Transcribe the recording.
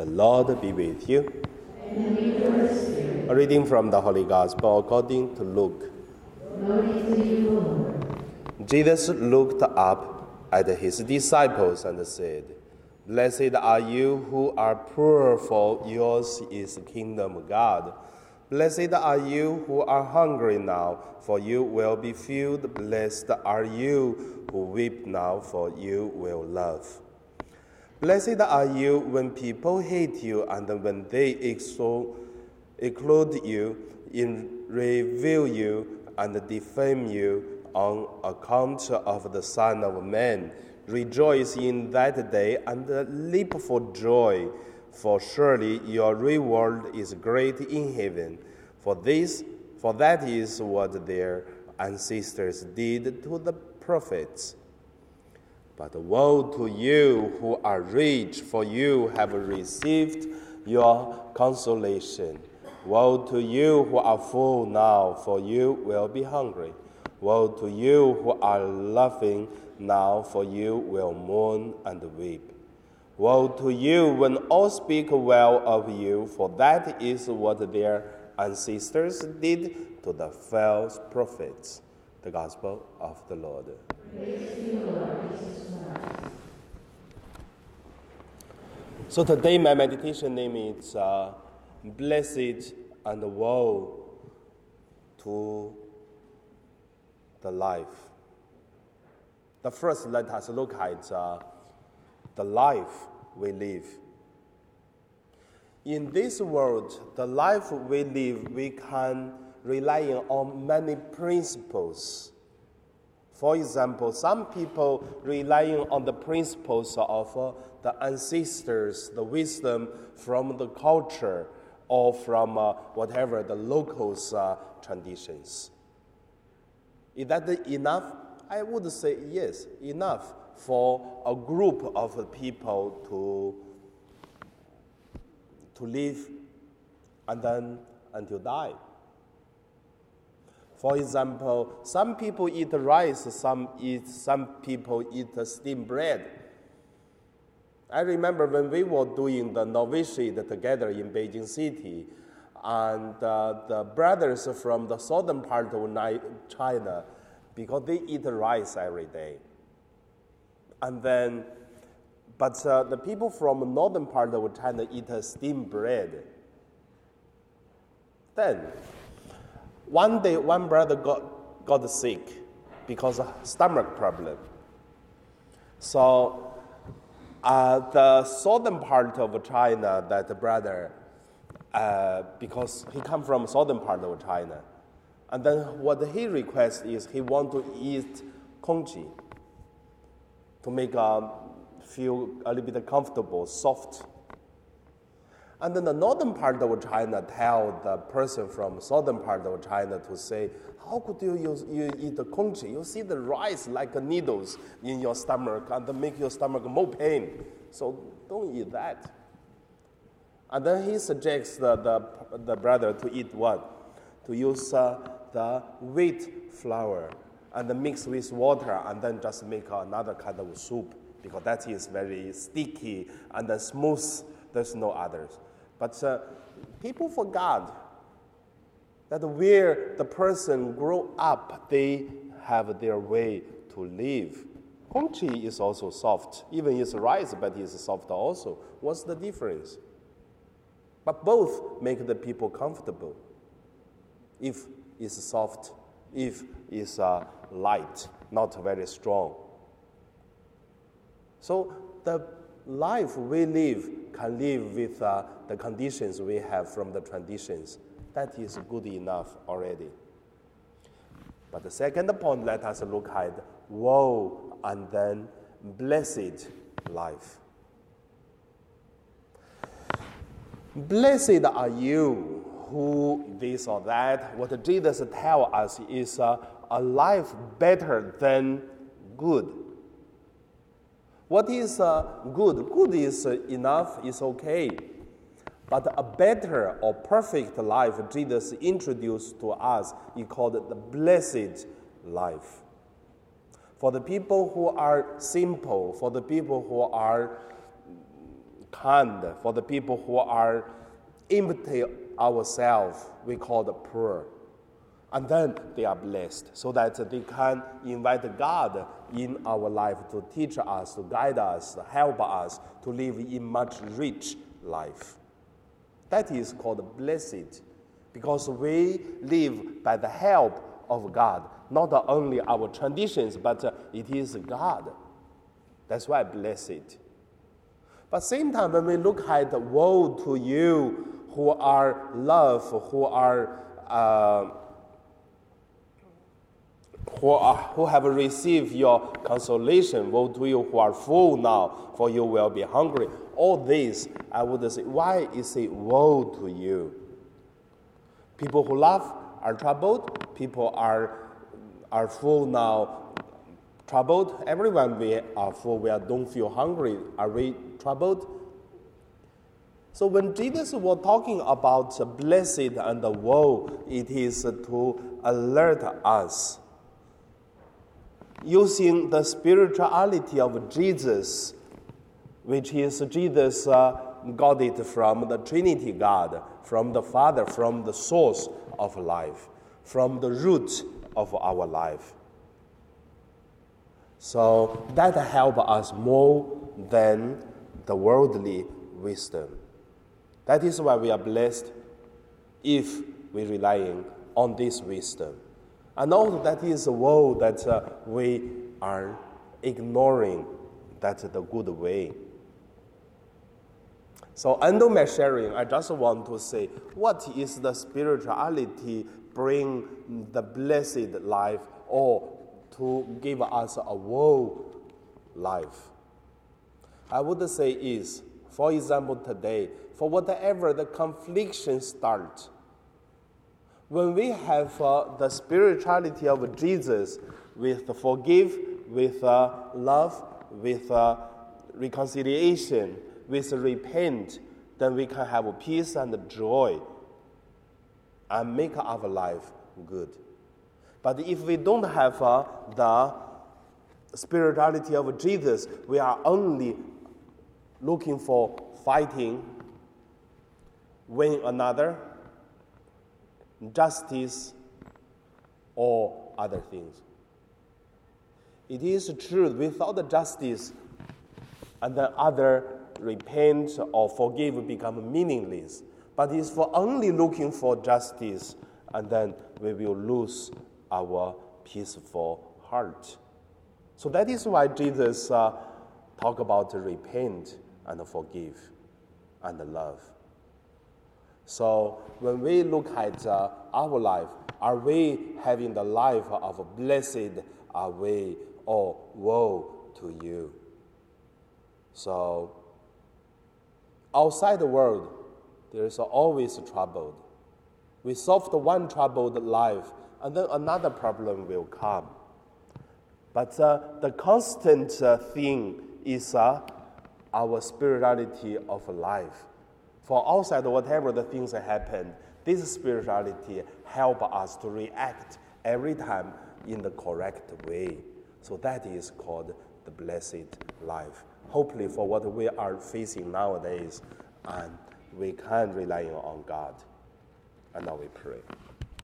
The Lord be with you. A reading from the Holy Gospel according to Luke. Jesus looked up at his disciples and said, Blessed are you who are poor, for yours is the kingdom of God. Blessed are you who are hungry now, for you will be filled. Blessed are you who weep now, for you will love. Blessed are you when people hate you and when they exclude you, in, revile you, and defame you on account of the Son of Man. Rejoice in that day and leap for joy, for surely your reward is great in heaven. For this, for that is what their ancestors did to the prophets. But woe to you who are rich, for you have received your consolation. Woe to you who are full now, for you will be hungry. Woe to you who are laughing now, for you will mourn and weep. Woe to you when all speak well of you, for that is what their ancestors did to the false prophets. The Gospel of the Lord. So today my meditation name is uh, Blessed and Woe to the Life. The first, let us look at uh, the life we live. In this world, the life we live, we can rely on many principles. For example, some people relying on the principles of uh, the ancestors, the wisdom from the culture, or from uh, whatever the locals' uh, traditions. Is that enough? I would say yes, enough for a group of people to, to live and then until die. For example, some people eat rice, some eat, some people eat steamed bread. I remember when we were doing the novitiate together in Beijing City, and uh, the brothers from the southern part of China, because they eat rice every day. And then, but uh, the people from the northern part of China eat steamed bread. Then, one day, one brother got, got sick because of stomach problem. So, uh, the southern part of China, that brother, uh, because he come from southern part of China, and then what he requests is he want to eat congee to make um, feel a little bit comfortable, soft. And then the northern part of China tell the person from southern part of China to say, how could you, use, you eat the congee? You see the rice like needles in your stomach and make your stomach more pain. So don't eat that. And then he suggests the, the, the brother to eat what? To use uh, the wheat flour and mix with water and then just make another kind of soup because that is very sticky and smooth. There's no others. But uh, people forgot that where the person grow up, they have their way to live. Congee is also soft, even it's rice, but it's soft also. What's the difference? But both make the people comfortable. If it's soft, if it's uh, light, not very strong. So the life we live can live with uh, the conditions we have from the traditions. That is good enough already. But the second point, let us look at woe and then blessed life. Blessed are you who this or that. What Jesus tells us is uh, a life better than good. What is uh, good? Good is enough, is okay. But a better or perfect life Jesus introduced to us, he called it the blessed life. For the people who are simple, for the people who are kind, for the people who are empty ourselves, we call the poor. And then they are blessed so that they can invite God in our life to teach us, to guide us, to help us to live in much rich life. That is called blessed because we live by the help of God, not only our traditions, but it is God. That's why blessed. But same time, when we look at the woe to you who are loved, who are uh, who, are, who have received your consolation, woe to you who are full now, for you will be hungry. All this, I would say, why is it woe to you? People who laugh are troubled, people are, are full now, troubled. Everyone we are full, we are, don't feel hungry. Are we troubled? So when Jesus was talking about the blessed and the woe, it is to alert us using the spirituality of Jesus, which is Jesus uh, got it from the Trinity God, from the Father, from the source of life, from the root of our life. So that helps us more than the worldly wisdom. That is why we are blessed if we relying on this wisdom. And also that is a world that uh, we are ignoring that the good way. So under my sharing, I just want to say, what is the spirituality bring the blessed life or to give us a world life? I would say is, for example, today, for whatever the confliction start, when we have uh, the spirituality of Jesus with forgive, with uh, love, with uh, reconciliation, with repent, then we can have peace and joy and make our life good. But if we don't have uh, the spirituality of Jesus, we are only looking for fighting, win another, justice, or other things. It is true, without the justice, and the other repent or forgive become meaningless. But it's for only looking for justice, and then we will lose our peaceful heart. So that is why Jesus uh, talk about repent and forgive and love. So when we look at uh, our life, are we having the life of blessed are we or woe to you? So outside the world, there is always trouble. We solve the one troubled life, and then another problem will come. But uh, the constant uh, thing is uh, our spirituality of life. For outside, whatever the things that happen, this spirituality help us to react every time in the correct way. So that is called the blessed life. Hopefully, for what we are facing nowadays, and we can rely on God. And now we pray.